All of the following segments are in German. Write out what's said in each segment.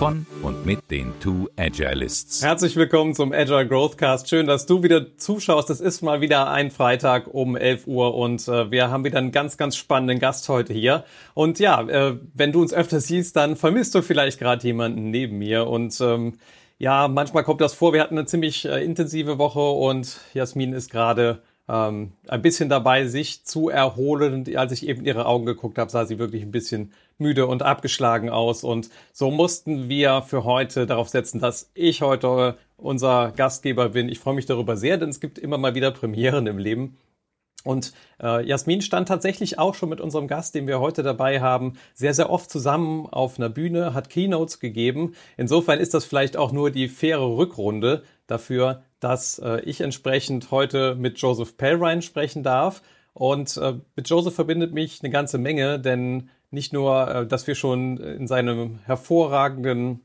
von und mit den Two Agilists. Herzlich willkommen zum Agile Growthcast. Schön, dass du wieder zuschaust. Es ist mal wieder ein Freitag um 11 Uhr und äh, wir haben wieder einen ganz, ganz spannenden Gast heute hier. Und ja, äh, wenn du uns öfter siehst, dann vermisst du vielleicht gerade jemanden neben mir und ähm, ja, manchmal kommt das vor. Wir hatten eine ziemlich äh, intensive Woche und Jasmin ist gerade ähm, ein bisschen dabei, sich zu erholen. Und als ich eben ihre Augen geguckt habe, sah sie wirklich ein bisschen müde und abgeschlagen aus. Und so mussten wir für heute darauf setzen, dass ich heute unser Gastgeber bin. Ich freue mich darüber sehr, denn es gibt immer mal wieder Premieren im Leben. Und äh, Jasmin stand tatsächlich auch schon mit unserem Gast, den wir heute dabei haben, sehr, sehr oft zusammen auf einer Bühne, hat Keynotes gegeben. Insofern ist das vielleicht auch nur die faire Rückrunde dafür, dass äh, ich entsprechend heute mit Joseph Pellrine sprechen darf. Und äh, mit Joseph verbindet mich eine ganze Menge, denn nicht nur, äh, dass wir schon in seinem hervorragenden,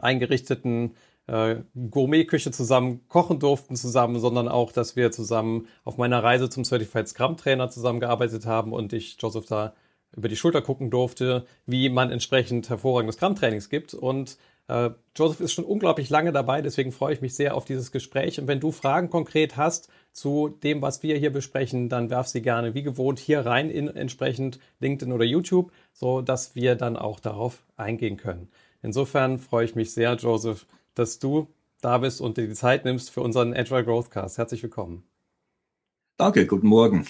eingerichteten äh, Gourmetküche zusammen kochen durften zusammen, sondern auch, dass wir zusammen auf meiner Reise zum Certified Scrum Trainer zusammengearbeitet haben und ich Joseph da über die Schulter gucken durfte, wie man entsprechend hervorragendes Scrum Trainings gibt und äh, Joseph ist schon unglaublich lange dabei, deswegen freue ich mich sehr auf dieses Gespräch. Und wenn du Fragen konkret hast zu dem, was wir hier besprechen, dann werf sie gerne wie gewohnt hier rein in entsprechend LinkedIn oder YouTube, so dass wir dann auch darauf eingehen können. Insofern freue ich mich sehr, Joseph, dass du da bist und dir die Zeit nimmst für unseren Agile Growth Cast. Herzlich willkommen. Danke, guten Morgen.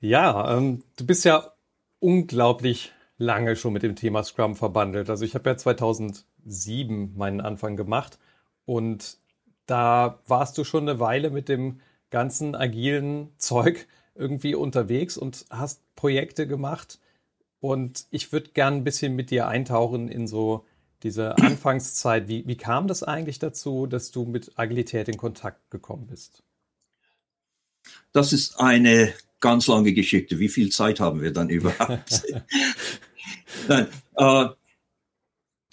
Ja, ähm, du bist ja unglaublich lange schon mit dem Thema Scrum verbandelt. Also ich habe ja 2000 2007 meinen Anfang gemacht. Und da warst du schon eine Weile mit dem ganzen agilen Zeug irgendwie unterwegs und hast Projekte gemacht. Und ich würde gerne ein bisschen mit dir eintauchen in so diese Anfangszeit. Wie, wie kam das eigentlich dazu, dass du mit Agilität in Kontakt gekommen bist? Das ist eine ganz lange Geschichte. Wie viel Zeit haben wir dann überhaupt? Nein, äh,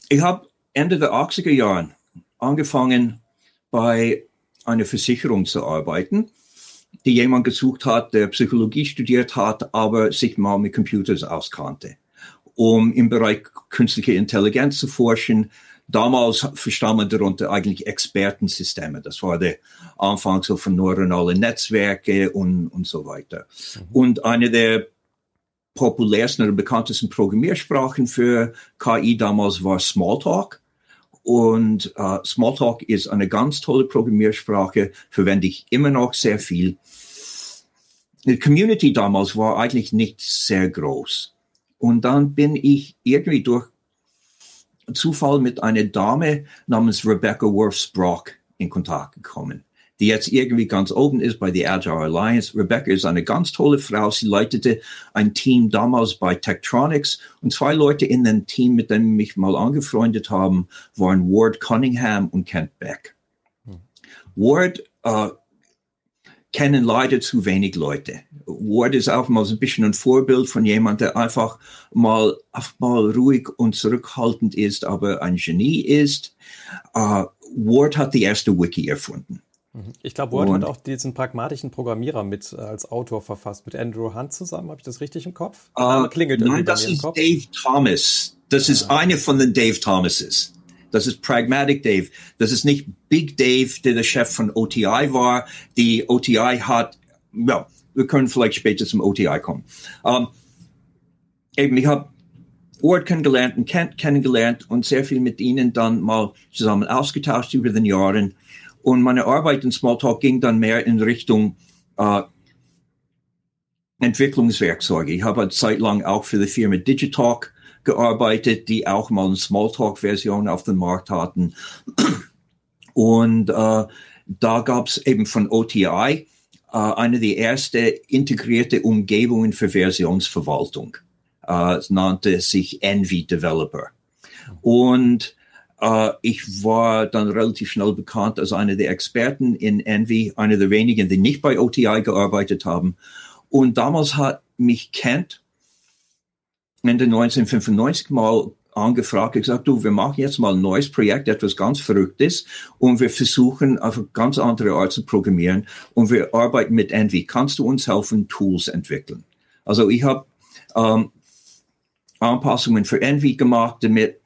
ich habe Ende der 80er Jahren angefangen, bei einer Versicherung zu arbeiten, die jemand gesucht hat, der Psychologie studiert hat, aber sich mal mit Computers auskannte, um im Bereich künstliche Intelligenz zu forschen. Damals verstand man darunter eigentlich Expertensysteme. Das war der Anfang so von neuronalen Netzwerke und, und so weiter. Mhm. Und eine der populärsten oder bekanntesten Programmiersprachen für KI damals war Smalltalk. Und äh, Smalltalk ist eine ganz tolle Programmiersprache, verwende ich immer noch sehr viel. Die Community damals war eigentlich nicht sehr groß. Und dann bin ich irgendwie durch Zufall mit einer Dame namens Rebecca Worth Brock in Kontakt gekommen die jetzt irgendwie ganz oben ist bei der Agile Alliance. Rebecca ist eine ganz tolle Frau. Sie leitete ein Team damals bei Tektronix und zwei Leute in dem Team, mit denen mich mal angefreundet haben, waren Ward Cunningham und Kent Beck. Ward äh, kennen leider zu wenig Leute. Ward ist auch mal so ein bisschen ein Vorbild von jemand, der einfach mal, mal ruhig und zurückhaltend ist, aber ein Genie ist. Uh, Ward hat die erste Wiki erfunden. Ich glaube, Word hat auch diesen pragmatischen Programmierer mit äh, als Autor verfasst, mit Andrew Hunt zusammen. Habe ich das richtig im Kopf? Uh, klingelt nein, das ist Dave Thomas. Das ist ah. eine von den Dave Thomases. Das ist Pragmatic Dave. Das ist nicht Big Dave, der der Chef von OTI war. Die OTI hat, ja, wir können vielleicht später zum OTI kommen. Um, eben, ich habe Word kennengelernt und Kent kennengelernt und sehr viel mit ihnen dann mal zusammen ausgetauscht über den Jahren. Und meine Arbeit in Smalltalk ging dann mehr in Richtung äh, Entwicklungswerkzeuge. Ich habe eine Zeit lang auch für die Firma Digitalk gearbeitet, die auch mal eine Smalltalk-Version auf dem Markt hatten. Und äh, da gab es eben von OTI äh, eine der ersten integrierte Umgebungen für Versionsverwaltung. Äh, nannte sich Envy Developer. Und ich war dann relativ schnell bekannt als einer der Experten in Envy, einer der wenigen, die nicht bei OTI gearbeitet haben. Und damals hat mich Kent Ende 1995 mal angefragt, gesagt, du, wir machen jetzt mal ein neues Projekt, etwas ganz Verrücktes und wir versuchen auf eine ganz andere Art zu programmieren und wir arbeiten mit Envy. Kannst du uns helfen, Tools entwickeln? Also ich habe ähm, Anpassungen für Envy gemacht, damit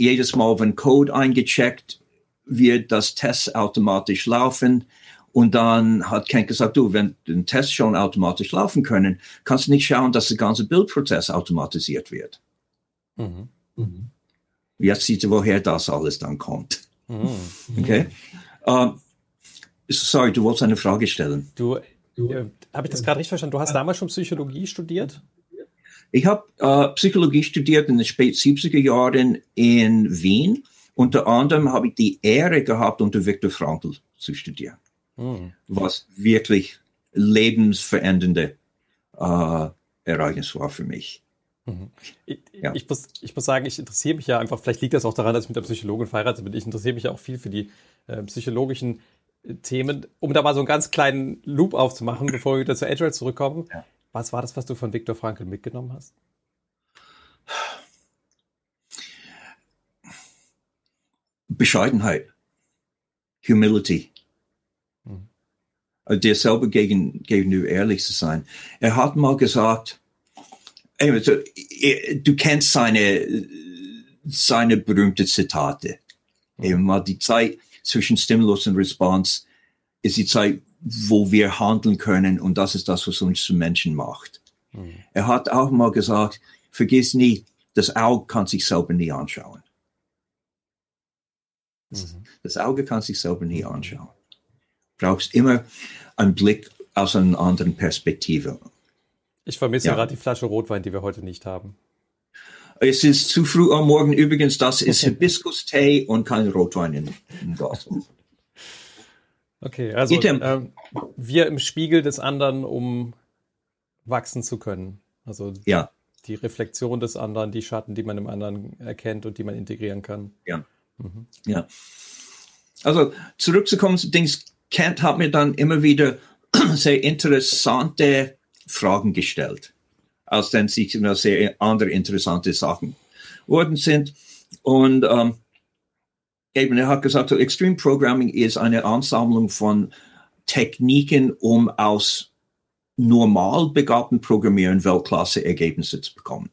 jedes Mal, wenn Code eingecheckt wird, das Test automatisch laufen. Und dann hat Ken gesagt, du, wenn den Test schon automatisch laufen können, kannst du nicht schauen, dass der ganze Bildprozess automatisiert wird. Mhm. Mhm. Jetzt sieht ihr, woher das alles dann kommt. Mhm. Okay. Uh, sorry, du wolltest eine Frage stellen. Du, du äh, habe ich das gerade richtig verstanden? Du hast damals schon Psychologie studiert? Ich habe äh, Psychologie studiert in den spät 70er Jahren in Wien. Unter anderem habe ich die Ehre gehabt, unter Viktor Frankl zu studieren, mhm. was wirklich lebensverändernde äh, Ereignis war für mich. Mhm. Ich, ja. ich, muss, ich muss sagen, ich interessiere mich ja einfach, vielleicht liegt das auch daran, dass ich mit der Psychologin verheiratet bin, ich interessiere mich ja auch viel für die äh, psychologischen äh, Themen. Um da mal so einen ganz kleinen Loop aufzumachen, bevor wir wieder zu Agile zurückkommen. Ja. Was war das, was du von Viktor Frankl mitgenommen hast? Bescheidenheit, Humility, hm. dir selber gegen, gegenüber ehrlich zu sein. Er hat mal gesagt, also, du kennst seine, seine berühmte Zitate. Hm. Eben mal die Zeit zwischen Stimulus und Response ist die Zeit, wo wir handeln können und das ist das, was uns zu Menschen macht. Mhm. Er hat auch mal gesagt, vergiss nie, das Auge kann sich selber nie anschauen. Mhm. Das Auge kann sich selber nie anschauen. Brauchst immer einen Blick aus einer anderen Perspektive. Ich vermisse ja. gerade die Flasche Rotwein, die wir heute nicht haben. Es ist zu früh am Morgen. Übrigens, das ist Hibiskus-Tee und kein Rotwein in, in Glas. Okay, also ähm, wir im Spiegel des anderen, um wachsen zu können. Also ja. die Reflexion des anderen, die Schatten, die man im anderen erkennt und die man integrieren kann. Ja. Mhm. Ja. Also zurückzukommen zu Dings, Kent hat mir dann immer wieder sehr interessante Fragen gestellt, aus denen sich sehr andere interessante Sachen worden sind. Und ähm, eben, er hat gesagt, so Extreme Programming ist eine Ansammlung von Techniken, um aus normal begabten Programmieren Weltklasse-Ergebnisse zu bekommen.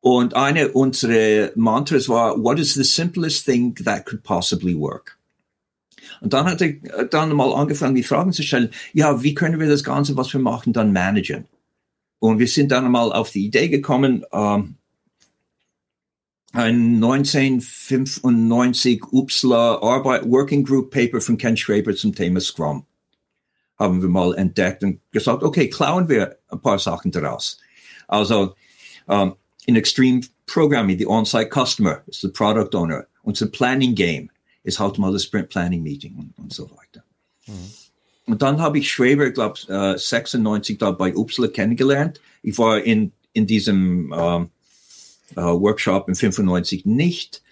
Und eine unserer Mantras war, what is the simplest thing that could possibly work? Und dann hat er dann mal angefangen, die Fragen zu stellen, ja, wie können wir das Ganze, was wir machen, dann managen? Und wir sind dann mal auf die Idee gekommen, ähm, ein 1995 Uppsala Arbeit Working Group Paper von Ken Schraber zum Thema Scrum haben wir mal entdeckt und gesagt, okay, klauen wir ein paar Sachen daraus. Also um, in Extreme Programming, the On-Site Customer ist der Product Owner. Unser Planning Game ist halt mal das Sprint Planning Meeting und, und so weiter. Mhm. Und dann habe ich Schraber, ich glaube, äh, 96 da bei Uppsala kennengelernt. Ich war in, in diesem ähm, äh, Workshop in 95 nicht.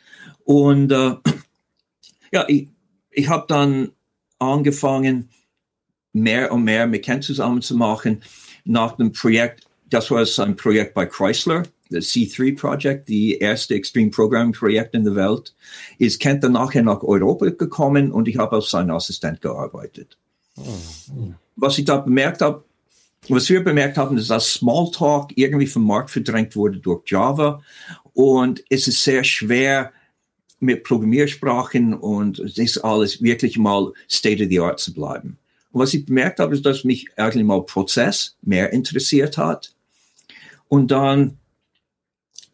Und äh, ja, ich, ich habe dann angefangen, mehr und mehr mit Ken zusammenzumachen nach dem Projekt. Das war ein Projekt bei Chrysler, das C3 Project, die erste Extreme Programming Projekt in der Welt. Ist Kent dann nachher nach Europa gekommen und ich habe als sein Assistent gearbeitet. Oh. Was ich da bemerkt habe, was wir bemerkt haben, ist, dass Smalltalk irgendwie vom Markt verdrängt wurde durch Java und es ist sehr schwer, mit Programmiersprachen und das alles wirklich mal State of the Art zu bleiben. Und was ich bemerkt habe, ist, dass mich eigentlich mal Prozess mehr interessiert hat. Und dann,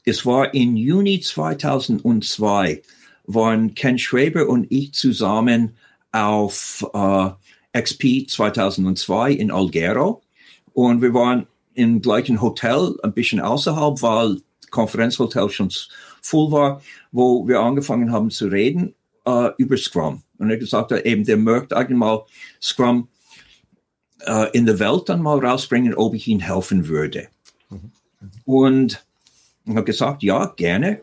es war im Juni 2002, waren Ken Schwaber und ich zusammen auf äh, XP 2002 in Algero und wir waren im gleichen Hotel, ein bisschen außerhalb, weil das Konferenzhotel schon voll war, wo wir angefangen haben zu reden äh, über Scrum. Und er gesagt hat, eben, der möchte eigentlich mal Scrum äh, in der Welt dann mal rausbringen, ob ich ihm helfen würde. Mhm. Und ich habe gesagt, ja, gerne.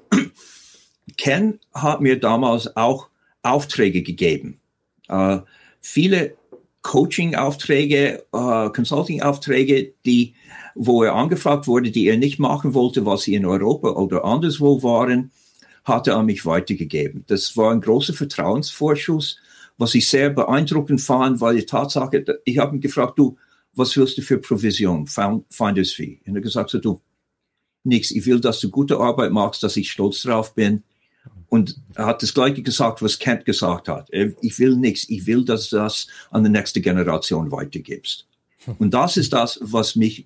Ken hat mir damals auch Aufträge gegeben. Äh, viele Coaching-Aufträge, äh, Consulting-Aufträge, die, wo er angefragt wurde, die er nicht machen wollte, was sie in Europa oder anderswo waren, hat er an mich weitergegeben. Das war ein großer Vertrauensvorschuss, was ich sehr beeindruckend fand, weil die Tatsache, ich habe ihn gefragt, du, was willst du für Provision, Finders Fee? Und er gesagt, so, du, nichts, ich will, dass du gute Arbeit machst, dass ich stolz drauf bin. Und er hat das Gleiche gesagt, was Kent gesagt hat. Ich will nichts, ich will, dass du das an die nächste Generation weitergibst. Und das ist das, was mich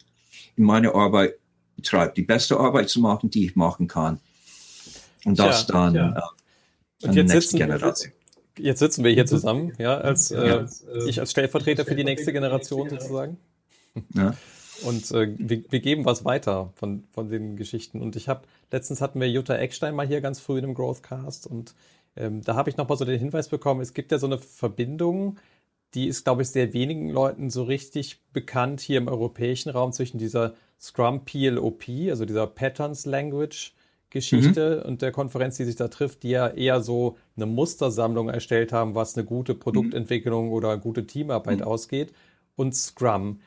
in meiner Arbeit treibt, die beste Arbeit zu machen, die ich machen kann. Und das ja, dann ja. Äh, an die nächste Generation. Jetzt sitzen wir hier zusammen, ja, als äh, ich als Stellvertreter für die nächste Generation sozusagen. Ja. Und äh, wir, wir, geben was weiter von, von den Geschichten. Und ich habe, letztens hatten wir Jutta Eckstein mal hier ganz früh in einem Growthcast und ähm, da habe ich noch mal so den Hinweis bekommen, es gibt ja so eine Verbindung, die ist, glaube ich, sehr wenigen Leuten so richtig bekannt hier im europäischen Raum zwischen dieser Scrum PLOP, also dieser Patterns Language Geschichte mhm. und der Konferenz, die sich da trifft, die ja eher so eine Mustersammlung erstellt haben, was eine gute Produktentwicklung mhm. oder gute Teamarbeit mhm. ausgeht, und Scrum.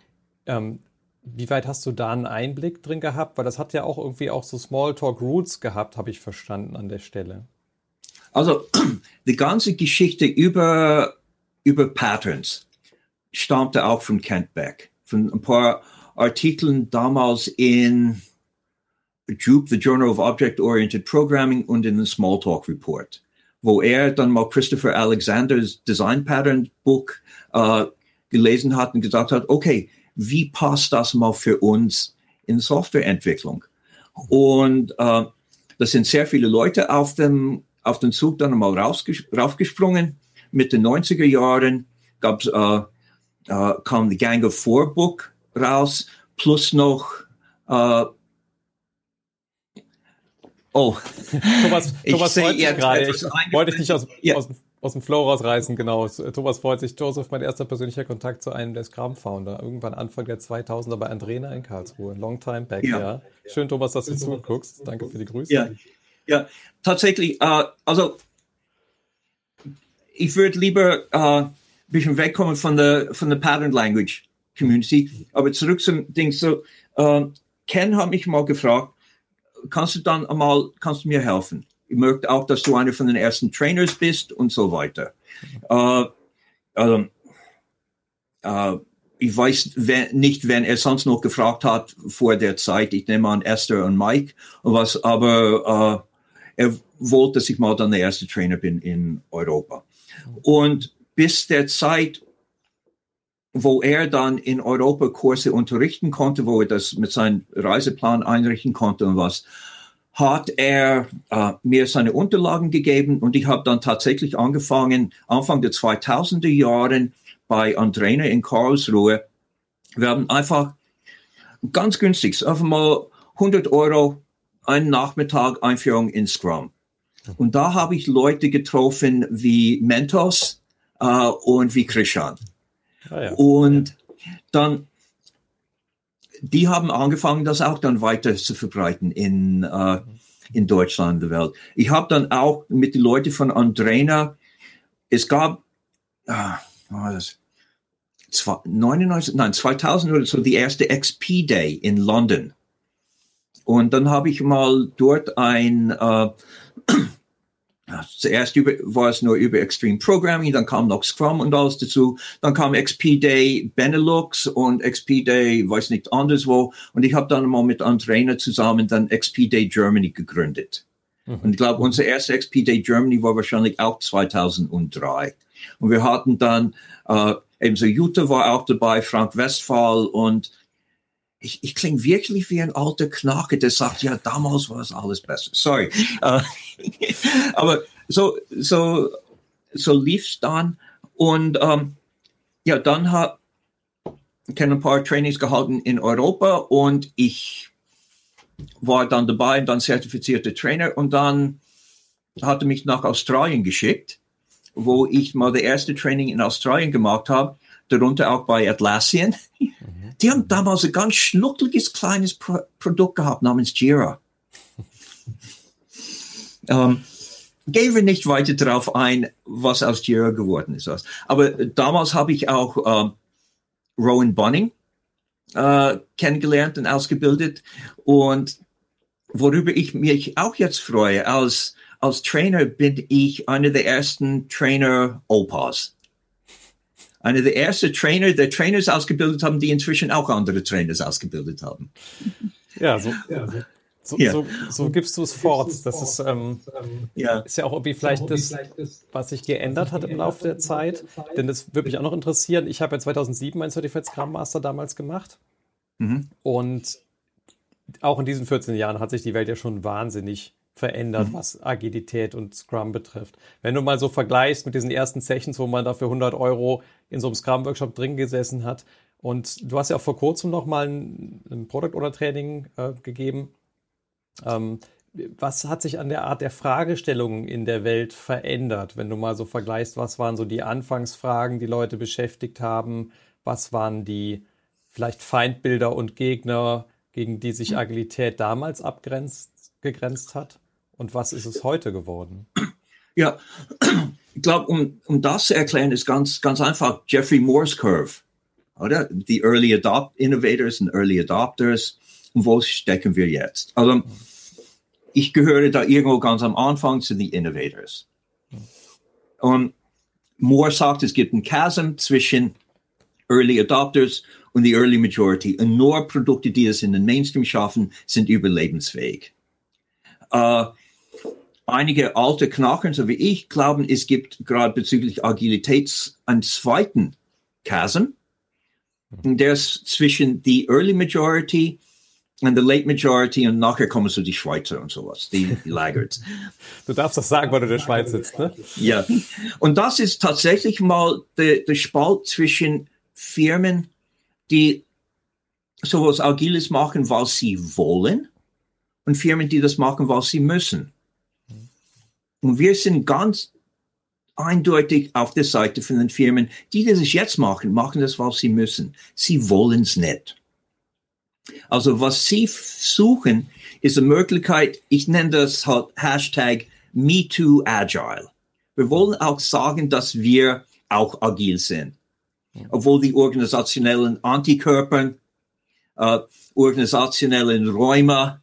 Ähm, wie weit hast du da einen Einblick drin gehabt? Weil das hat ja auch irgendwie auch so Smalltalk Roots gehabt, habe ich verstanden an der Stelle. Also die ganze Geschichte über, über Patterns stammte auch von Kent Beck, von ein paar Artikeln damals in Jupe, the Journal of Object-Oriented Programming und in den Smalltalk Report, wo er dann mal Christopher Alexanders Design Pattern Book äh, gelesen hat und gesagt hat, okay, wie passt das mal für uns in Softwareentwicklung? Und äh, das sind sehr viele Leute auf dem, auf den Zug dann mal rausges raufgesprungen. Mit den 90er Jahren gab's, äh, äh, kam die Gang of Four Book raus, plus noch äh, Oh. Thomas, Thomas freut sich gerade. Ich wollte dich nicht aus, ja. aus, aus, dem Flow rausreißen, genau. Thomas freut sich. Joseph, mein erster persönlicher Kontakt zu einem der Scrum-Founder. Irgendwann Anfang der 2000er bei Andrena in Karlsruhe. Long time back, ja. ja. Schön, Thomas, dass du zuguckst. Danke für die Grüße. Ja, ja. tatsächlich. Äh, also, ich würde lieber äh, ein bisschen wegkommen von der, von der Pattern Language Community. Aber zurück zum Ding. So, äh, Ken hat mich mal gefragt, kannst du dann einmal, kannst du mir helfen? Ich möchte auch, dass du einer von den ersten Trainers bist und so weiter. Äh, also, äh, ich weiß wenn, nicht, wenn er sonst noch gefragt hat vor der Zeit. Ich nehme an Esther und Mike was, aber äh, er wollte, dass ich mal dann der erste Trainer bin in Europa. Und bis der Zeit, wo er dann in Europa Kurse unterrichten konnte, wo er das mit seinem Reiseplan einrichten konnte und was, hat er äh, mir seine Unterlagen gegeben und ich habe dann tatsächlich angefangen, Anfang der 2000er Jahren bei Andrena in Karlsruhe. Wir haben einfach ganz günstig, einfach mal 100 Euro einen Nachmittag Einführung in Scrum. Und da habe ich Leute getroffen wie Mentos äh, und wie Krishan. Ah, ja. Und dann, die haben angefangen, das auch dann weiter zu verbreiten in, äh, in Deutschland, der Welt. Ich habe dann auch mit den Leuten von Andrena, es gab, ah, war das, 99, nein, 2000 oder so, die erste XP Day in London. Und dann habe ich mal dort ein, äh, Zuerst über, war es nur über Extreme Programming, dann kam noch Scrum und alles dazu. Dann kam XP Day Benelux und XP Day, weiß nicht, anderswo. Und ich habe dann mal mit einem Trainer zusammen dann XP Day Germany gegründet. Mhm. Und ich glaube, unser erster XP Day Germany war wahrscheinlich auch 2003. Und wir hatten dann, äh, eben so Jutta war auch dabei, Frank Westphal und ich, ich klinge wirklich wie ein alter Knacke, der sagt, ja, damals war es alles besser. Sorry. Uh, aber so, so, so lief's dann. Und ähm, ja, dann hat ich ein paar Trainings gehalten in Europa und ich war dann dabei, dann zertifizierter Trainer und dann hatte mich nach Australien geschickt, wo ich mal das erste Training in Australien gemacht habe, darunter auch bei Atlassian. Mhm. Die haben damals ein ganz schnuckliges kleines Pro Produkt gehabt namens Jira. ähm, gehen wir nicht weiter darauf ein, was aus Jira geworden ist. Aber damals habe ich auch äh, Rowan Bunning äh, kennengelernt und ausgebildet und worüber ich mich auch jetzt freue, als, als Trainer bin ich einer der ersten Trainer-Opas. Einer der ersten Trainer, der Trainers ausgebildet haben, die inzwischen auch andere Trainers ausgebildet haben. Ja, so, ja, so, ja. so, so gibst du es fort. Das ist, ähm, ja. ist ja auch irgendwie vielleicht das, was sich geändert hat im Laufe der Zeit. Denn das würde mich auch noch interessieren. Ich habe ja 2007 mein Certified Scrum Master damals gemacht. Mhm. Und auch in diesen 14 Jahren hat sich die Welt ja schon wahnsinnig verändert, mhm. was Agilität und Scrum betrifft. Wenn du mal so vergleichst mit diesen ersten Sessions, wo man dafür 100 Euro in so einem Scrum-Workshop drin gesessen hat, und du hast ja auch vor kurzem noch mal ein, ein Product Owner Training äh, gegeben. Ähm, was hat sich an der Art der Fragestellungen in der Welt verändert, wenn du mal so vergleichst, was waren so die Anfangsfragen, die Leute beschäftigt haben, was waren die vielleicht Feindbilder und Gegner, gegen die sich Agilität damals abgegrenzt hat? Und was ist es heute geworden? Ja, ich glaube, um, um das zu erklären, ist ganz, ganz einfach Jeffrey Moore's Curve. Oder? Die Early Adopt Innovators und Early Adopters. Und wo stecken wir jetzt? Also, ich gehöre da irgendwo ganz am Anfang zu den Innovators. Und Moore sagt, es gibt ein Chasm zwischen Early Adopters und die Early Majority. Und nur Produkte, die es in den Mainstream schaffen, sind überlebensfähig. Äh, einige alte Knacken, so wie ich, glauben, es gibt gerade bezüglich Agilität einen zweiten Chasm. Der ist zwischen die Early Majority und the Late Majority und nachher kommen so die Schweizer und sowas, die, die Laggards. du darfst das sagen, weil du in der Schweiz sitzt, ne? Ja. Und das ist tatsächlich mal der, der Spalt zwischen Firmen, die sowas Agiles machen, weil sie wollen, und Firmen, die das machen, weil sie müssen. Und wir sind ganz eindeutig auf der Seite von den Firmen, die das jetzt machen, machen das, weil sie müssen. Sie wollen es nicht. Also was sie suchen, ist eine Möglichkeit, ich nenne das halt Hashtag MeTooAgile. Wir wollen auch sagen, dass wir auch agil sind obwohl die organisationellen Antikörper, äh, organisationellen Räume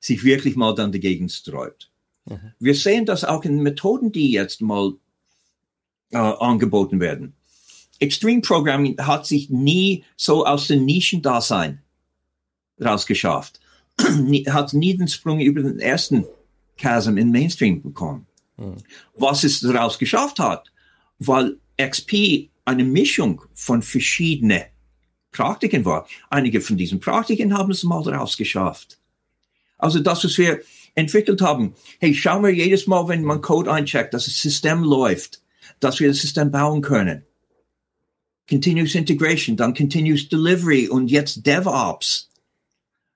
sich wirklich mal dann dagegen sträubt. Mhm. Wir sehen das auch in Methoden, die jetzt mal äh, angeboten werden. Extreme Programming hat sich nie so aus den Nischendasein rausgeschafft. hat nie den Sprung über den ersten Chasm in Mainstream bekommen. Mhm. Was es daraus geschafft hat, weil XP eine Mischung von verschiedenen Praktiken war. Einige von diesen Praktiken haben es mal rausgeschafft. Also das, was wir entwickelt haben, hey, schauen wir jedes Mal, wenn man Code eincheckt, dass das System läuft, dass wir das System bauen können. Continuous Integration, dann Continuous Delivery und jetzt DevOps.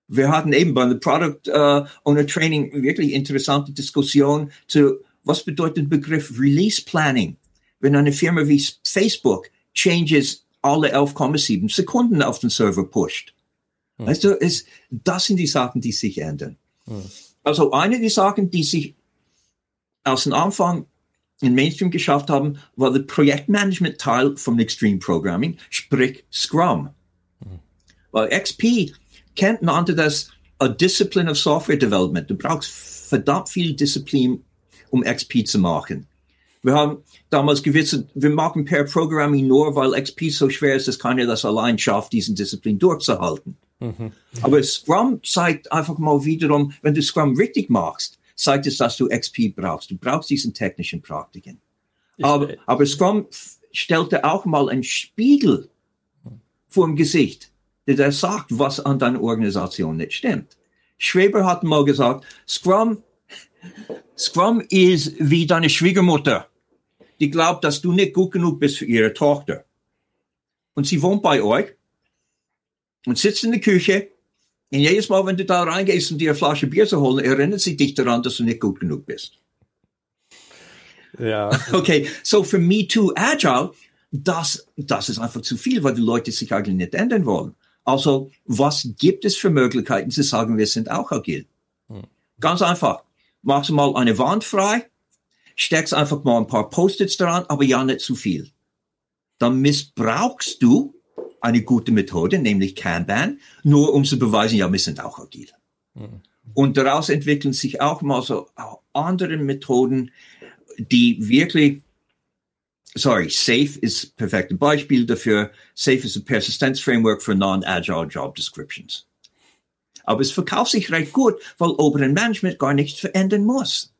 Wir hatten eben bei der Product uh, Owner Training wirklich interessante Diskussion zu, was bedeutet der Begriff Release Planning? wenn eine Firma wie Facebook Changes alle 11,7 Sekunden auf den Server pusht. Mhm. Weißt du, es, das sind die Sachen, die sich ändern. Mhm. Also eine der Sachen, die sich aus dem Anfang in Mainstream geschafft haben, war der Projektmanagement-Teil vom Extreme Programming, sprich Scrum. Weil XP kennt nannte das a discipline of software development. Du brauchst verdammt viel Disziplin, um XP zu machen. Wir haben damals gewusst, wir machen per Programming nur, weil XP so schwer ist, dass keiner das allein schafft, diesen Disziplin durchzuhalten. Mhm. Aber Scrum zeigt einfach mal wiederum, wenn du Scrum richtig machst, zeigt es, dass du XP brauchst. Du brauchst diesen technischen Praktiken. Aber, aber Scrum stellte auch mal einen Spiegel vor dem Gesicht, der sagt, was an deiner Organisation nicht stimmt. Schweber hat mal gesagt, Scrum, Scrum ist wie deine Schwiegermutter die glaubt, dass du nicht gut genug bist für ihre Tochter. Und sie wohnt bei euch und sitzt in der Küche. Und jedes Mal, wenn du da reingehst, um dir eine Flasche Bier zu holen, erinnert sie dich daran, dass du nicht gut genug bist. Ja. Okay, so für Me Too Agile, das, das ist einfach zu viel, weil die Leute sich eigentlich nicht ändern wollen. Also, was gibt es für Möglichkeiten zu sagen, wir sind auch agil? Hm. Ganz einfach. Machst du mal eine Wand frei, steckst einfach mal ein paar Post-its dran, aber ja nicht zu viel. Dann missbrauchst du eine gute Methode, nämlich Kanban, nur um zu beweisen, ja, wir sind auch agil. Mhm. Und daraus entwickeln sich auch mal so andere Methoden, die wirklich, sorry, SAFE ist perfekte Beispiel dafür. SAFE ist ein Persistenzframework für non-agile Job Descriptions. Aber es verkauft sich recht gut, weil oberen Management gar nichts verändern muss.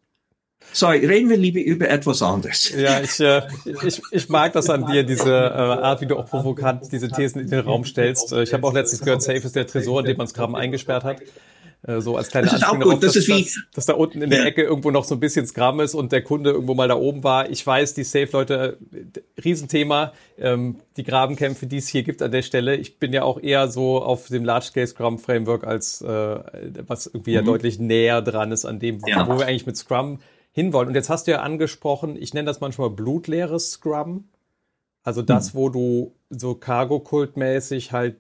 Sorry, reden wir lieber über etwas anderes. Ja, ich, äh, ich, ich mag das an dir, diese äh, Art, wie du auch provokant diese Thesen in den Raum stellst. Äh, ich habe auch letztens gehört, Safe ist der Tresor, in dem man Scrum eingesperrt hat. Äh, so als kleine das ist auch gut. Das dass, ist wie, dass, dass, da unten in der Ecke irgendwo noch so ein bisschen Scrum ist und der Kunde irgendwo mal da oben war. Ich weiß, die Safe-Leute, Riesenthema, ähm, die Grabenkämpfe, die es hier gibt an der Stelle. Ich bin ja auch eher so auf dem Large-Scale-Scrum-Framework als äh, was irgendwie mhm. ja deutlich näher dran ist an dem, ja. wo wir eigentlich mit Scrum hinwollen. Und jetzt hast du ja angesprochen, ich nenne das manchmal blutleeres Scrum. Also das, mhm. wo du so Cargo-Kult-mäßig halt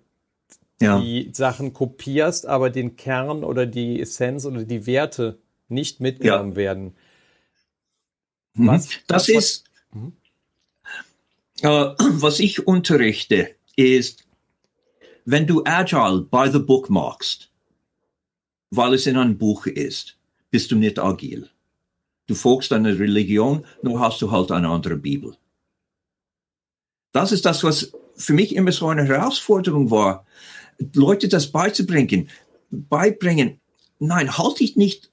ja. die Sachen kopierst, aber den Kern oder die Essenz oder die Werte nicht mitgenommen ja. werden. Mhm. Was, das was, ist, mhm. äh, was ich unterrichte, ist, wenn du Agile by the book machst, weil es in einem Buch ist, bist du nicht agil. Du folgst einer Religion, nur hast du halt eine andere Bibel. Das ist das, was für mich immer so eine Herausforderung war, Leute das beizubringen, beibringen. Nein, halt dich nicht,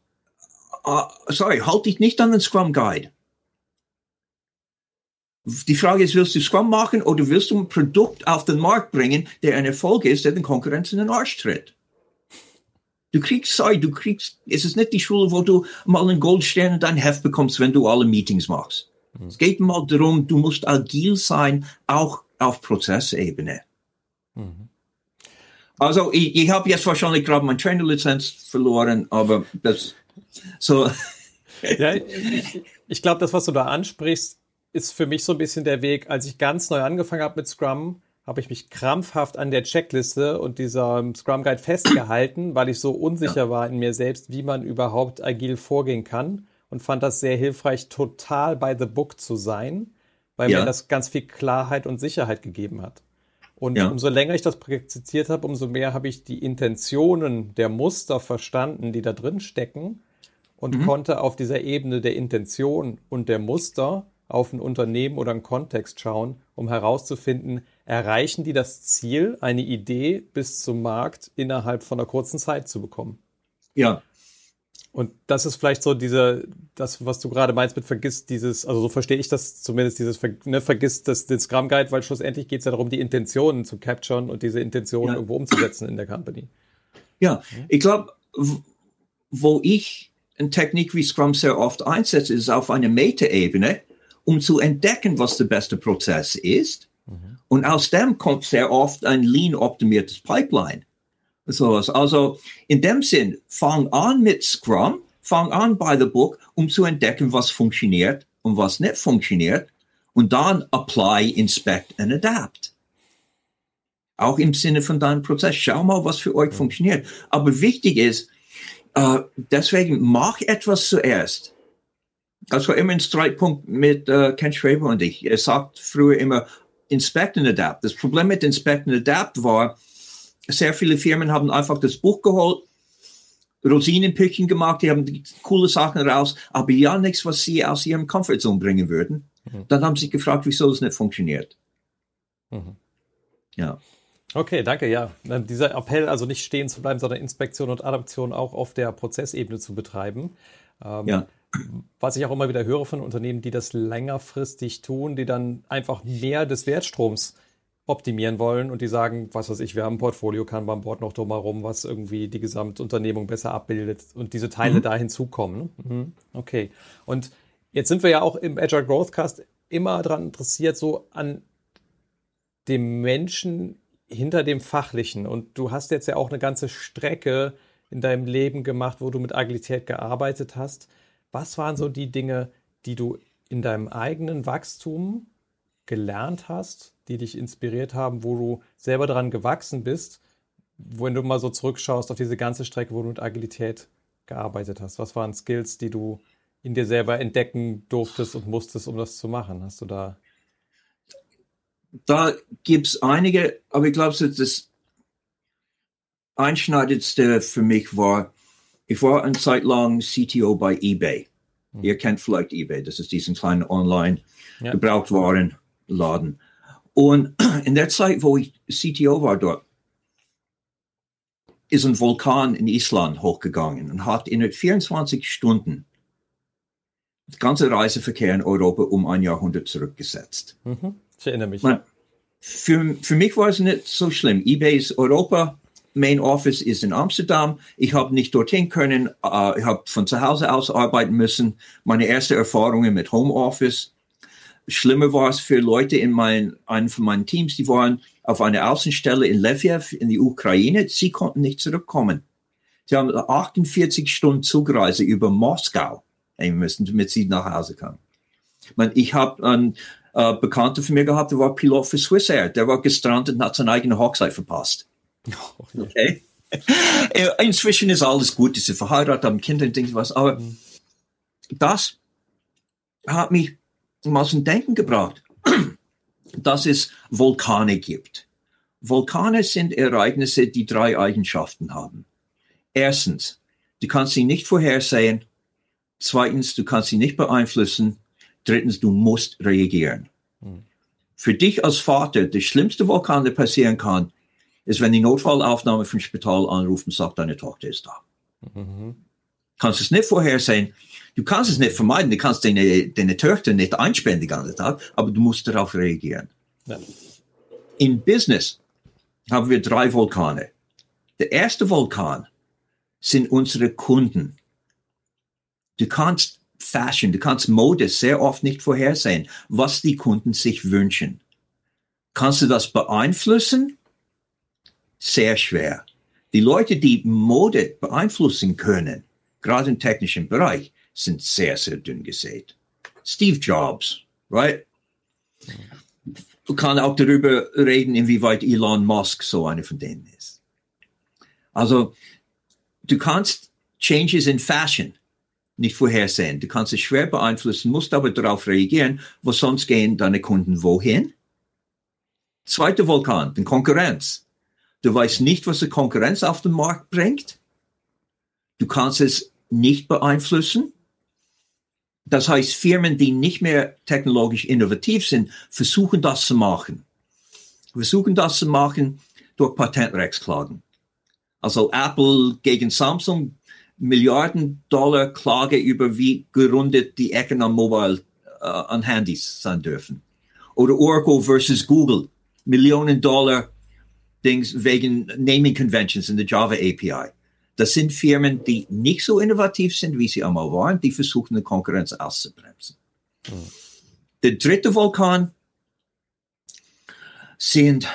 uh, sorry, halt dich nicht an den Scrum Guide. Die Frage ist, willst du Scrum machen oder willst du ein Produkt auf den Markt bringen, der ein Erfolg ist, der den Konkurrenz in den Arsch tritt? Du kriegst, sorry, du kriegst, es ist nicht die Schule, wo du mal einen Goldstern in dein Heft bekommst, wenn du alle Meetings machst. Mhm. Es geht mal darum, du musst agil sein, auch auf Prozessebene. Mhm. Also ich, ich habe jetzt wahrscheinlich gerade meine Trainerlizenz verloren, aber das so. ja, ich, ich glaube, das, was du da ansprichst, ist für mich so ein bisschen der Weg. Als ich ganz neu angefangen habe mit Scrum, habe ich mich krampfhaft an der Checkliste und dieser Scrum Guide festgehalten, weil ich so unsicher war in mir selbst, wie man überhaupt agil vorgehen kann und fand das sehr hilfreich, total by the book zu sein, weil ja. mir das ganz viel Klarheit und Sicherheit gegeben hat. Und ja. umso länger ich das praktiziert habe, umso mehr habe ich die Intentionen der Muster verstanden, die da drin stecken und mhm. konnte auf dieser Ebene der Intention und der Muster auf ein Unternehmen oder einen Kontext schauen, um herauszufinden, erreichen die das Ziel, eine Idee bis zum Markt innerhalb von einer kurzen Zeit zu bekommen. Ja, und das ist vielleicht so diese, das, was du gerade meinst mit vergisst dieses, also so verstehe ich das zumindest, dieses, ne, vergisst das, den Scrum Guide, weil schlussendlich geht es ja darum, die Intentionen zu capturen und diese Intentionen ja. irgendwo umzusetzen in der Company. Ja, ich glaube, wo ich eine Technik wie Scrum sehr oft einsetze, ist auf einer Meta-Ebene, um zu entdecken, was der beste Prozess ist. Mhm. Und aus dem kommt sehr oft ein lean-optimiertes Pipeline. Sowas. Also in dem Sinn, fang an mit Scrum, fang an by the book, um zu entdecken, was funktioniert und was nicht funktioniert. Und dann apply, inspect and adapt. Auch im Sinne von deinem Prozess. Schau mal, was für euch funktioniert. Aber wichtig ist, äh, deswegen mach etwas zuerst. Das war immer ein Streitpunkt mit äh, Ken Schreiber und ich. Er sagt früher immer, inspect and adapt. Das Problem mit inspect and adapt war, sehr viele Firmen haben einfach das Buch geholt, Rosinenpückchen gemacht, die haben die coole Sachen raus, aber ja nichts, was sie aus ihrem Comfortzone bringen würden. Mhm. Dann haben sie sich gefragt, wieso es nicht funktioniert. Mhm. Ja. Okay, danke. Ja, dieser Appell, also nicht stehen zu bleiben, sondern Inspektion und Adaption auch auf der Prozessebene zu betreiben. Ähm, ja. Was ich auch immer wieder höre von Unternehmen, die das längerfristig tun, die dann einfach mehr des Wertstroms optimieren wollen und die sagen, was weiß ich, wir haben ein Portfolio Kanban Board noch drumherum, was irgendwie die Gesamtunternehmung besser abbildet und diese Teile mhm. da hinzukommen. Mhm. Okay. Und jetzt sind wir ja auch im Agile Growthcast immer daran interessiert, so an dem Menschen hinter dem Fachlichen. Und du hast jetzt ja auch eine ganze Strecke in deinem Leben gemacht, wo du mit Agilität gearbeitet hast. Was waren so die Dinge, die du in deinem eigenen Wachstum gelernt hast, die dich inspiriert haben, wo du selber daran gewachsen bist, wenn du mal so zurückschaust auf diese ganze Strecke, wo du mit Agilität gearbeitet hast? Was waren Skills, die du in dir selber entdecken durftest und musstest, um das zu machen? Hast du da? Da gibt es einige, aber ich glaube, das Einschneidendste für mich war, ich war eine Zeit lang CTO bei eBay. Hm. Ihr kennt vielleicht eBay, das ist diesen kleinen Online-Gebrauchtwarenladen. Und in der Zeit, wo ich CTO war dort, ist ein Vulkan in Island hochgegangen und hat in 24 Stunden das ganze Reiseverkehr in Europa um ein Jahrhundert zurückgesetzt. Mhm. Ich erinnere mich. Man, für, für mich war es nicht so schlimm. eBay ist Europa, Main Office ist in Amsterdam. Ich habe nicht dorthin können. Uh, ich habe von zu Hause aus arbeiten müssen. Meine erste Erfahrungen mit Homeoffice. Schlimmer war es für Leute in mein, einem von meinen Teams, die waren auf einer Außenstelle in Lviv in die Ukraine. Sie konnten nicht zurückkommen. Sie haben 48 Stunden Zugreise über Moskau müssen, damit sie nach Hause kamen. Ich habe einen äh, Bekannter von mir gehabt, der war Pilot für Swissair. Der war gestrandet und hat seine eigene Hochzeit verpasst. Okay. Äh, inzwischen ist alles gut, sie sind verheiratet, haben Kinder und Dinge was, aber mhm. das hat mich mal zum Denken gebracht, dass es Vulkane gibt. Vulkane sind Ereignisse, die drei Eigenschaften haben. Erstens, du kannst sie nicht vorhersehen. Zweitens, du kannst sie nicht beeinflussen. Drittens, du musst reagieren. Mhm. Für dich als Vater, das schlimmste Vulkan, der passieren kann, ist, wenn die Notfallaufnahme vom Spital anruft und sagt, deine Tochter ist da. Mhm. Kannst es nicht vorhersehen. Du kannst es nicht vermeiden. Du kannst deine, deine Töchter nicht einsperren den ganzen Tag, aber du musst darauf reagieren. Ja. In Business haben wir drei Vulkane. Der erste Vulkan sind unsere Kunden. Du kannst Fashion, du kannst Mode sehr oft nicht vorhersehen, was die Kunden sich wünschen. Kannst du das beeinflussen? Sehr schwer. Die Leute, die Mode beeinflussen können, gerade im technischen Bereich, sind sehr, sehr dünn gesät. Steve Jobs, right? Du kannst auch darüber reden, inwieweit Elon Musk so einer von denen ist. Also, du kannst Changes in Fashion nicht vorhersehen. Du kannst es schwer beeinflussen, musst aber darauf reagieren, wo sonst gehen deine Kunden wohin? Zweiter Vulkan, die Konkurrenz. Du weißt nicht, was die Konkurrenz auf den Markt bringt. Du kannst es nicht beeinflussen. Das heißt, Firmen, die nicht mehr technologisch innovativ sind, versuchen das zu machen. Versuchen das zu machen durch Patentrechtsklagen. Also Apple gegen Samsung, Milliarden Dollar Klage über wie gerundet die Ecken an Mobile, äh, an Handys sein dürfen. Oder Oracle versus Google, Millionen Dollar Dings wegen Naming Conventions in der Java API. Das sind Firmen, die nicht so innovativ sind, wie sie einmal waren, die versuchen, die Konkurrenz auszubremsen. Mhm. Der dritte Vulkan sind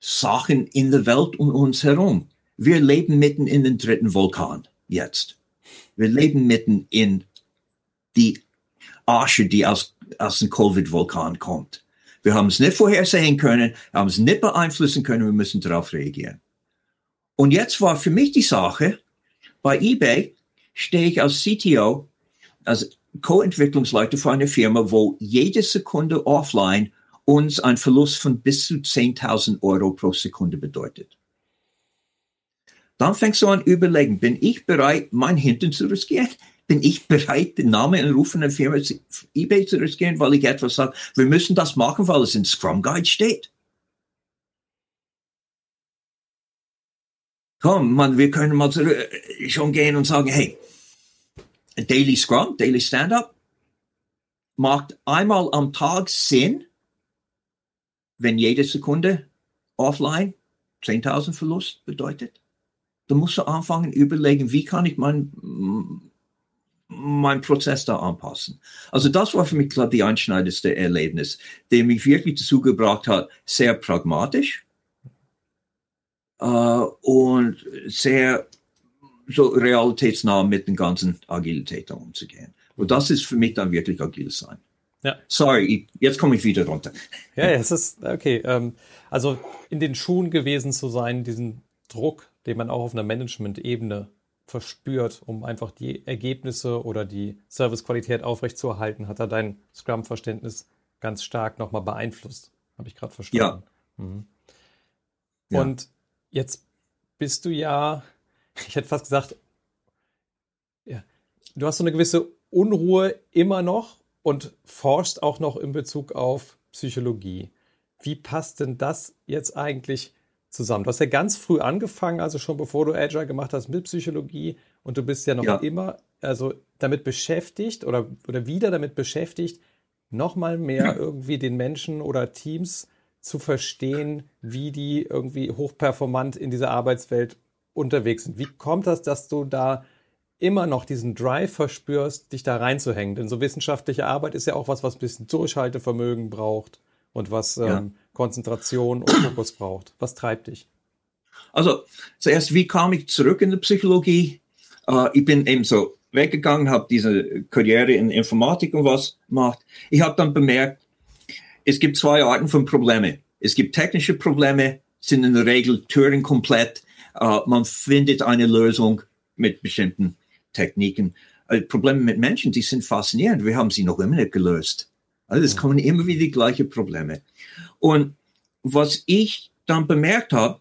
Sachen in der Welt um uns herum. Wir leben mitten in den dritten Vulkan jetzt. Wir leben mitten in die Asche, die aus, aus dem Covid-Vulkan kommt. Wir haben es nicht vorhersehen können, wir haben es nicht beeinflussen können, wir müssen darauf reagieren. Und jetzt war für mich die Sache, bei eBay stehe ich als CTO, als Co-Entwicklungsleiter für eine Firma, wo jede Sekunde offline uns ein Verlust von bis zu 10.000 Euro pro Sekunde bedeutet. Dann fängst du an überlegen, bin ich bereit, mein Hintern zu riskieren? Bin ich bereit, den Namen und Ruf einer Firma eBay zu riskieren, weil ich etwas sage, wir müssen das machen, weil es in Scrum Guide steht. Komm, man, wir können mal schon gehen und sagen, hey, Daily Scrum, Daily Stand-up macht einmal am Tag Sinn, wenn jede Sekunde offline 10.000 Verlust bedeutet. Dann musst du anfangen, überlegen, wie kann ich mein mein Prozess da anpassen. Also das war für mich, glaube ich, die einschneidendste Erlebnis, der mich wirklich dazu gebracht hat, sehr pragmatisch äh, und sehr so realitätsnah mit den ganzen Agilitäten umzugehen. Und das ist für mich dann wirklich agil sein. Ja. Sorry, jetzt komme ich wieder runter. Ja, ja, es ist okay. Ähm, also in den Schuhen gewesen zu sein, diesen Druck, den man auch auf einer Management-Ebene verspürt, um einfach die Ergebnisse oder die Servicequalität aufrechtzuerhalten? Hat er dein Scrum-Verständnis ganz stark nochmal beeinflusst? Habe ich gerade verstanden. Ja. Mhm. ja. Und jetzt bist du ja, ich hätte fast gesagt, ja, du hast so eine gewisse Unruhe immer noch und forschst auch noch in Bezug auf Psychologie. Wie passt denn das jetzt eigentlich zusammen? Du hast ja ganz früh angefangen, also schon bevor du Agile gemacht hast mit Psychologie und du bist ja noch ja. immer also damit beschäftigt oder, oder wieder damit beschäftigt, nochmal mehr irgendwie den Menschen oder Teams zu verstehen, wie die irgendwie hochperformant in dieser Arbeitswelt unterwegs sind. Wie kommt das, dass du da immer noch diesen Drive verspürst, dich da reinzuhängen? Denn so wissenschaftliche Arbeit ist ja auch was, was ein bisschen Durchhaltevermögen braucht und was ja. ähm, Konzentration und Fokus braucht. Was treibt dich? Also zuerst, wie kam ich zurück in die Psychologie? Uh, ich bin eben so weggegangen, habe diese Karriere in Informatik und was gemacht. Ich habe dann bemerkt, es gibt zwei Arten von Probleme. Es gibt technische Probleme, sind in der Regel Türen komplett. Uh, man findet eine Lösung mit bestimmten Techniken. Uh, Probleme mit Menschen, die sind faszinierend. Wir haben sie noch immer nicht gelöst. Also es kommen immer wieder die gleichen Probleme. Und was ich dann bemerkt habe,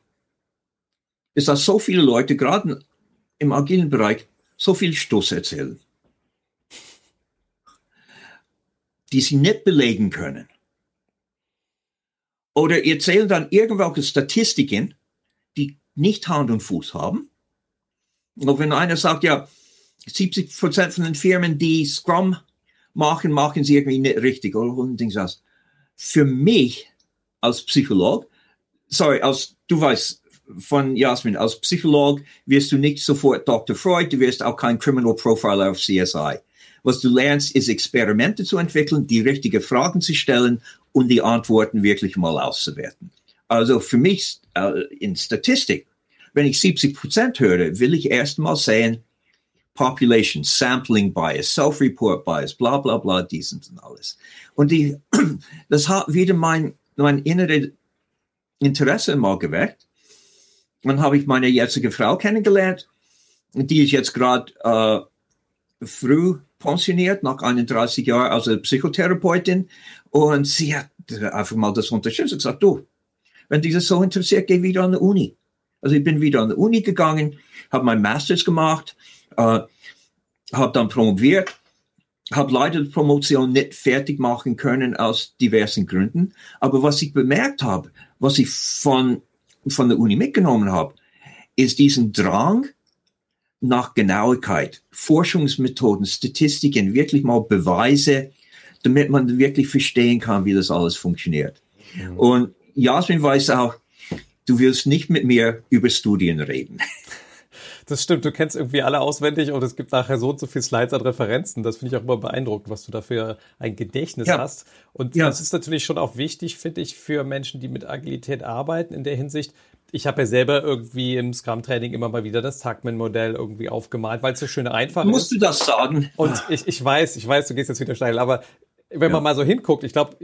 ist, dass so viele Leute, gerade im agilen Bereich, so viel Stoß erzählen, die sie nicht belegen können. Oder erzählen dann irgendwelche Statistiken, die nicht Hand und Fuß haben. Und wenn einer sagt, ja, 70 Prozent von den Firmen, die Scrum machen, machen sie irgendwie nicht richtig oder und Dings aus. Für mich als Psycholog, sorry, als du weißt von Jasmin, als Psycholog wirst du nicht sofort Dr. Freud, du wirst auch kein Criminal Profiler auf CSI. Was du lernst, ist Experimente zu entwickeln, die richtigen Fragen zu stellen und die Antworten wirklich mal auszuwerten. Also für mich äh, in Statistik, wenn ich 70 Prozent höre, will ich erst mal sehen, Population, Sampling Bias, Self-Report Bias, bla bla bla, dies und alles. Und die, das hat wieder mein, mein innere Interesse mal geweckt. Dann habe ich meine jetzige Frau kennengelernt. Die ist jetzt gerade äh, früh pensioniert, nach 31 Jahren als Psychotherapeutin. Und sie hat einfach mal das unterstützt und gesagt, du, wenn dich das so interessiert, geh wieder an die Uni. Also ich bin wieder an die Uni gegangen, habe mein Masters gemacht, äh, habe dann promoviert, habe leider die Promotion nicht fertig machen können aus diversen Gründen. Aber was ich bemerkt habe, was ich von, von der Uni mitgenommen habe, ist diesen Drang nach Genauigkeit, Forschungsmethoden, Statistiken, wirklich mal Beweise, damit man wirklich verstehen kann, wie das alles funktioniert. Mhm. Und Jasmin weiß auch, du willst nicht mit mir über Studien reden. Das stimmt, du kennst irgendwie alle auswendig und es gibt nachher so und so viele Slides an Referenzen. Das finde ich auch immer beeindruckend, was du dafür ein Gedächtnis ja. hast. Und ja. das ist natürlich schon auch wichtig, finde ich, für Menschen, die mit Agilität arbeiten, in der Hinsicht. Ich habe ja selber irgendwie im Scrum-Training immer mal wieder das Tuckman-Modell irgendwie aufgemalt, weil es so schön einfach Musst ist. Musst du das sagen? Und ich, ich weiß, ich weiß, du gehst jetzt wieder steil, aber wenn ja. man mal so hinguckt, ich glaube,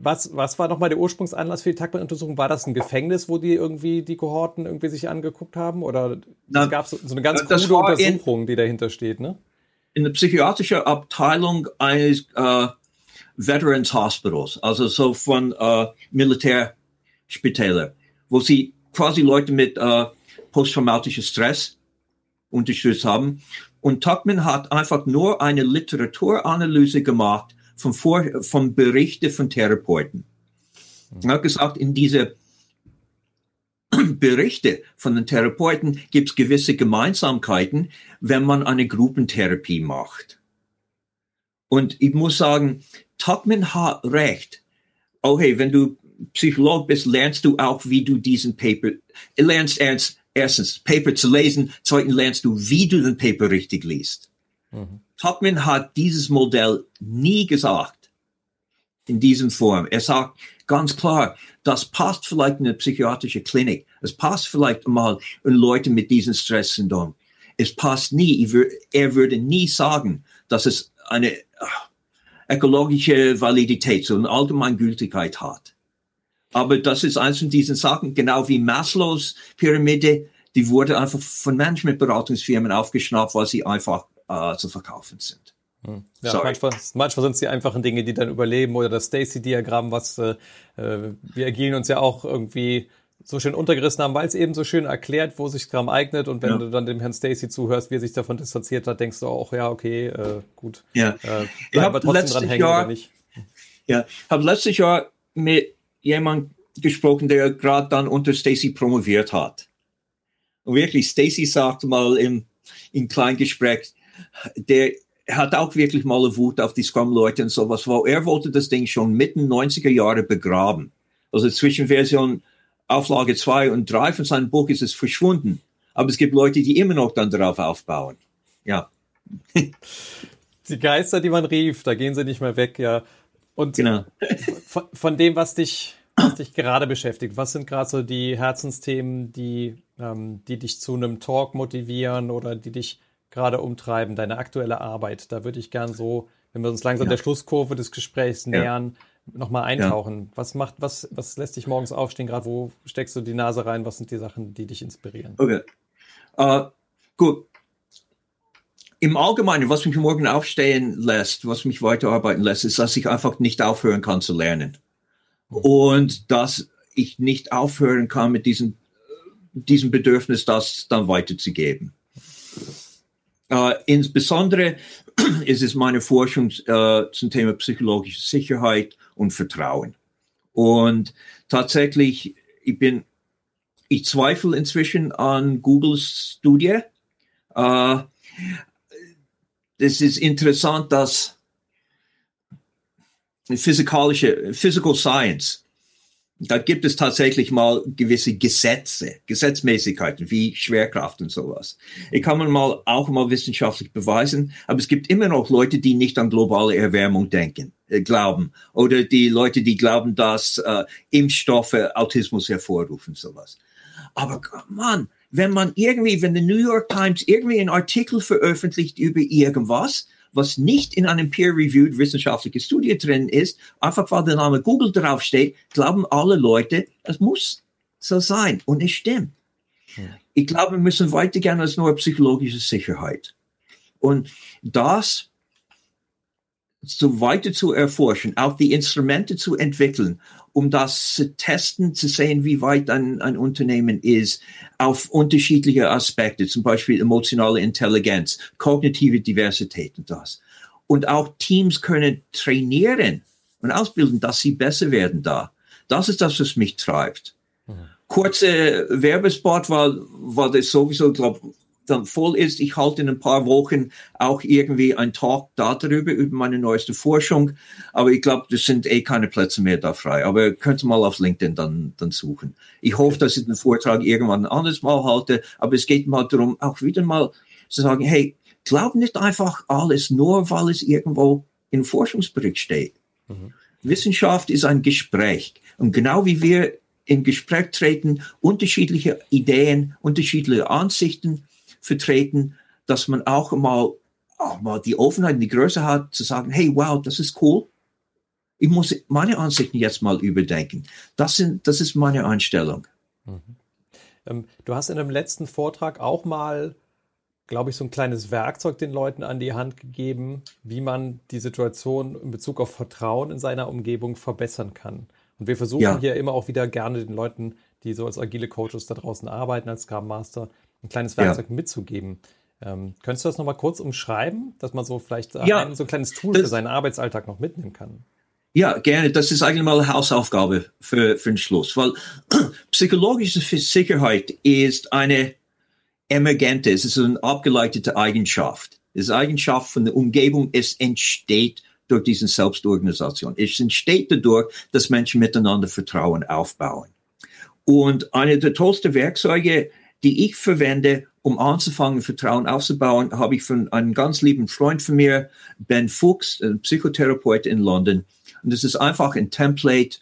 was, was war nochmal der Ursprungsanlass für die Takman-Untersuchung? War das ein Gefängnis, wo die irgendwie die Kohorten irgendwie sich angeguckt haben? Oder es gab so, so eine ganz krude Untersuchung, in, die dahinter steht, ne? In der psychiatrischen Abteilung eines äh, Veterans Hospitals, also so von äh, Militärspitälern, wo sie quasi Leute mit äh, posttraumatischem Stress unterstützt haben. Und Tuckman hat einfach nur eine Literaturanalyse gemacht von, Vor von Berichten von Therapeuten. Er hat gesagt, in diese Berichte von den Therapeuten gibt es gewisse Gemeinsamkeiten, wenn man eine Gruppentherapie macht. Und ich muss sagen, Tuckman hat recht. Oh hey, wenn du Psycholog bist, lernst du auch, wie du diesen Paper, lernst ernst, erstens Paper zu lesen, zweitens lernst du, wie du den Paper richtig liest. Mhm. Tuckman hat dieses Modell nie gesagt in diesem Form. Er sagt ganz klar, das passt vielleicht in eine psychiatrische Klinik. Es passt vielleicht mal in Leute mit diesem Stresssyndrom. Es passt nie. Er würde nie sagen, dass es eine äh, ökologische Validität, so eine Allgemeingültigkeit hat. Aber das ist eins von diesen Sachen, genau wie Maslows Pyramide, die wurde einfach von Managementberatungsfirmen aufgeschnappt, weil sie einfach äh, zu verkaufen sind. Hm. Ja, Sorry. manchmal, manchmal sind es die einfachen Dinge, die dann überleben oder das Stacy-Diagramm, was äh, äh wir agilen uns ja auch irgendwie so schön untergerissen haben, weil es eben so schön erklärt, wo sich Gramm eignet. Und wenn ja. du dann dem Herrn Stacy zuhörst, wie er sich davon distanziert hat, denkst du auch, ja, okay, äh, gut. Ja. Äh, ich habe trotzdem dran Jahr. Ja, habe letztes Jahr mit jemandem gesprochen, der gerade dann unter Stacy promoviert hat. Und wirklich, Stacy sagte mal im, im kleinen Gespräch, der hat auch wirklich mal eine Wut auf die Scrum-Leute und sowas, weil er wollte das Ding schon mitten 90er Jahre begraben. Also zwischen Version Auflage 2 und 3 von seinem Buch ist es verschwunden. Aber es gibt Leute, die immer noch dann darauf aufbauen. Ja. die Geister, die man rief, da gehen sie nicht mehr weg, ja. Und genau. von, von dem, was dich, was dich gerade beschäftigt, was sind gerade so die Herzensthemen, die, ähm, die dich zu einem Talk motivieren oder die dich gerade umtreiben, deine aktuelle Arbeit? Da würde ich gern so, wenn wir uns langsam ja. der Schlusskurve des Gesprächs ja. nähern, nochmal eintauchen. Ja. Was macht, was, was lässt dich morgens aufstehen? Gerade wo steckst du die Nase rein? Was sind die Sachen, die dich inspirieren? Okay. Uh, gut. Im Allgemeinen, was mich morgen aufstehen lässt, was mich weiterarbeiten lässt, ist, dass ich einfach nicht aufhören kann zu lernen. Mhm. Und dass ich nicht aufhören kann mit diesem, diesem Bedürfnis, das dann weiterzugeben. Uh, insbesondere ist es meine Forschung uh, zum Thema psychologische Sicherheit und Vertrauen. Und tatsächlich, ich bin, ich zweifle inzwischen an Googles Studie. Äh, es ist interessant, dass physikalische, Physical Science da gibt es tatsächlich mal gewisse Gesetze, Gesetzmäßigkeiten wie Schwerkraft und sowas. Ich kann man mal auch mal wissenschaftlich beweisen, aber es gibt immer noch Leute, die nicht an globale Erwärmung denken, äh, glauben oder die Leute, die glauben, dass äh, Impfstoffe Autismus hervorrufen sowas. Aber man, wenn man irgendwie, wenn die New York Times irgendwie einen Artikel veröffentlicht über irgendwas, was nicht in einem peer-reviewed wissenschaftlichen Studie drin ist, einfach weil der Name Google draufsteht, glauben alle Leute, es muss so sein. Und es stimmt. Hm. Ich glaube, wir müssen weitergehen als nur psychologische Sicherheit. Und das so weiter zu erforschen, auch die Instrumente zu entwickeln um das zu testen, zu sehen, wie weit ein, ein Unternehmen ist auf unterschiedliche Aspekte, zum Beispiel emotionale Intelligenz, kognitive Diversität und das. Und auch Teams können trainieren und ausbilden, dass sie besser werden da. Das ist das, was mich treibt. Mhm. Kurze Werbespot, weil, weil das sowieso, glaube dann voll ist. Ich halte in ein paar Wochen auch irgendwie ein Talk darüber, über meine neueste Forschung. Aber ich glaube, das sind eh keine Plätze mehr da frei. Aber könnt ihr mal auf LinkedIn dann, dann suchen. Ich hoffe, dass ich den Vortrag irgendwann ein anderes Mal halte. Aber es geht mal darum, auch wieder mal zu sagen, hey, glaub nicht einfach alles nur, weil es irgendwo im Forschungsbericht steht. Mhm. Wissenschaft ist ein Gespräch. Und genau wie wir in Gespräch treten, unterschiedliche Ideen, unterschiedliche Ansichten, vertreten, dass man auch mal, auch mal die Offenheit und die Größe hat, zu sagen, hey, wow, das ist cool. Ich muss meine Ansichten jetzt mal überdenken. Das, sind, das ist meine Einstellung. Mhm. Ähm, du hast in dem letzten Vortrag auch mal, glaube ich, so ein kleines Werkzeug den Leuten an die Hand gegeben, wie man die Situation in Bezug auf Vertrauen in seiner Umgebung verbessern kann. Und wir versuchen ja. hier immer auch wieder gerne den Leuten, die so als agile Coaches da draußen arbeiten, als Scrum Master, ein kleines Werkzeug ja. mitzugeben. Ähm, könntest du das nochmal kurz umschreiben, dass man so vielleicht ja, ein, so ein kleines Tool für seinen Arbeitsalltag noch mitnehmen kann? Ja, gerne. Das ist eigentlich mal eine Hausaufgabe für, für den Schluss, weil psychologische Sicherheit ist eine emergente, es ist eine abgeleitete Eigenschaft. Es ist eine Eigenschaft von der Umgebung, es entsteht durch diese Selbstorganisation. Es entsteht dadurch, dass Menschen miteinander Vertrauen aufbauen. Und eine der tollsten Werkzeuge die ich verwende, um anzufangen, Vertrauen aufzubauen, habe ich von einem ganz lieben Freund von mir, Ben Fuchs, ein Psychotherapeut in London. Und das ist einfach ein Template.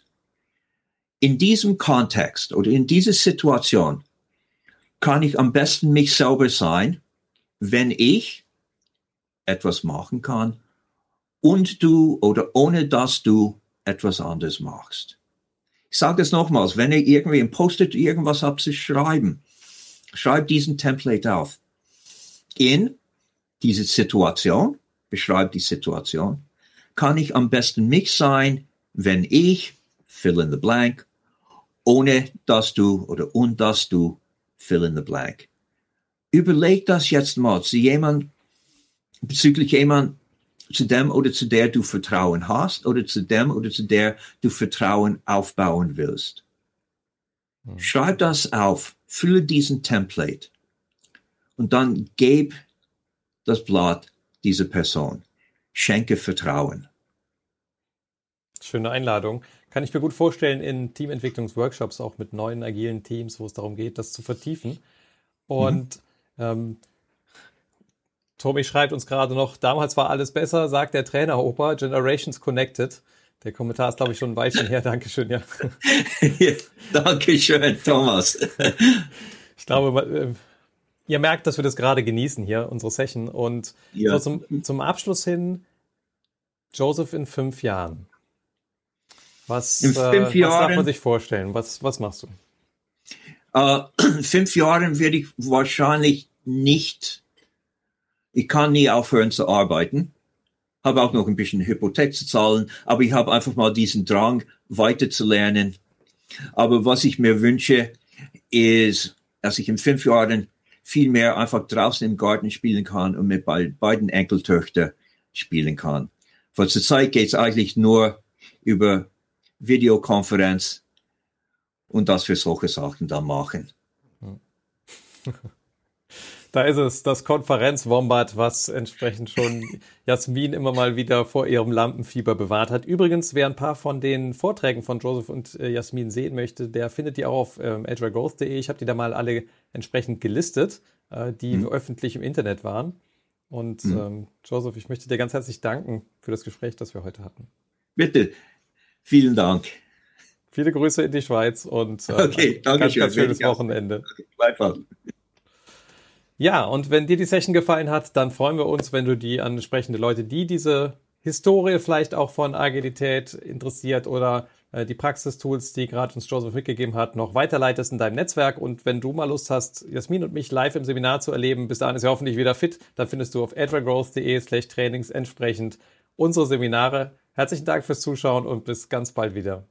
In diesem Kontext oder in dieser Situation kann ich am besten mich selber sein, wenn ich etwas machen kann und du oder ohne dass du etwas anderes machst. Ich sage es nochmals, wenn ihr irgendwie ein Post-it irgendwas habt zu schreiben, schreib diesen Template auf. In diese Situation, beschreib die Situation, kann ich am besten mich sein, wenn ich, fill in the blank, ohne dass du oder und dass du, fill in the blank. Überleg das jetzt mal zu jemand, bezüglich jemand, zu dem oder zu der du Vertrauen hast oder zu dem oder zu der du Vertrauen aufbauen willst. Hm. Schreib das auf, fülle diesen Template und dann gib das Blatt dieser Person. Schenke Vertrauen. Schöne Einladung. Kann ich mir gut vorstellen in Teamentwicklungsworkshops, auch mit neuen agilen Teams, wo es darum geht, das zu vertiefen. Und mhm. ähm, Tommy schreibt uns gerade noch, damals war alles besser, sagt der Trainer Opa, Generations Connected. Der Kommentar ist, glaube ich, schon ein Weilchen her. Dankeschön, ja. ja Dankeschön, Thomas. ich glaube, äh, ihr merkt, dass wir das gerade genießen hier, unsere Session. Und ja. so zum, zum Abschluss hin, Joseph in fünf Jahren. Was, in fünf äh, Jahren, was darf man sich vorstellen? Was, was machst du? Uh, fünf Jahren werde ich wahrscheinlich nicht ich kann nie aufhören zu arbeiten, habe auch noch ein bisschen Hypothek zu zahlen, aber ich habe einfach mal diesen Drang, weiter zu lernen. Aber was ich mir wünsche, ist, dass ich in fünf Jahren viel mehr einfach draußen im Garten spielen kann und mit beiden Enkeltöchtern spielen kann. Vor zur Zeit geht es eigentlich nur über Videokonferenz und dass wir solche Sachen dann machen. Da ist es, das Konferenzwombat, was entsprechend schon Jasmin immer mal wieder vor ihrem Lampenfieber bewahrt hat. Übrigens, wer ein paar von den Vorträgen von Joseph und äh, Jasmin sehen möchte, der findet die auch auf ähm. Ich habe die da mal alle entsprechend gelistet, äh, die mhm. öffentlich im Internet waren. Und mhm. ähm, Joseph, ich möchte dir ganz herzlich danken für das Gespräch, das wir heute hatten. Bitte, vielen Dank. Viele Grüße in die Schweiz und äh, okay, danke ganz, schön. ganz schönes Wochenende. Okay, ja, und wenn dir die Session gefallen hat, dann freuen wir uns, wenn du die an entsprechende Leute, die diese Historie vielleicht auch von Agilität interessiert oder äh, die Praxistools, die gerade uns Joseph mitgegeben hat, noch weiterleitest in deinem Netzwerk. Und wenn du mal Lust hast, Jasmin und mich live im Seminar zu erleben, bis dahin ist ja hoffentlich wieder fit, dann findest du auf adragrowth.de slash trainings entsprechend unsere Seminare. Herzlichen Dank fürs Zuschauen und bis ganz bald wieder.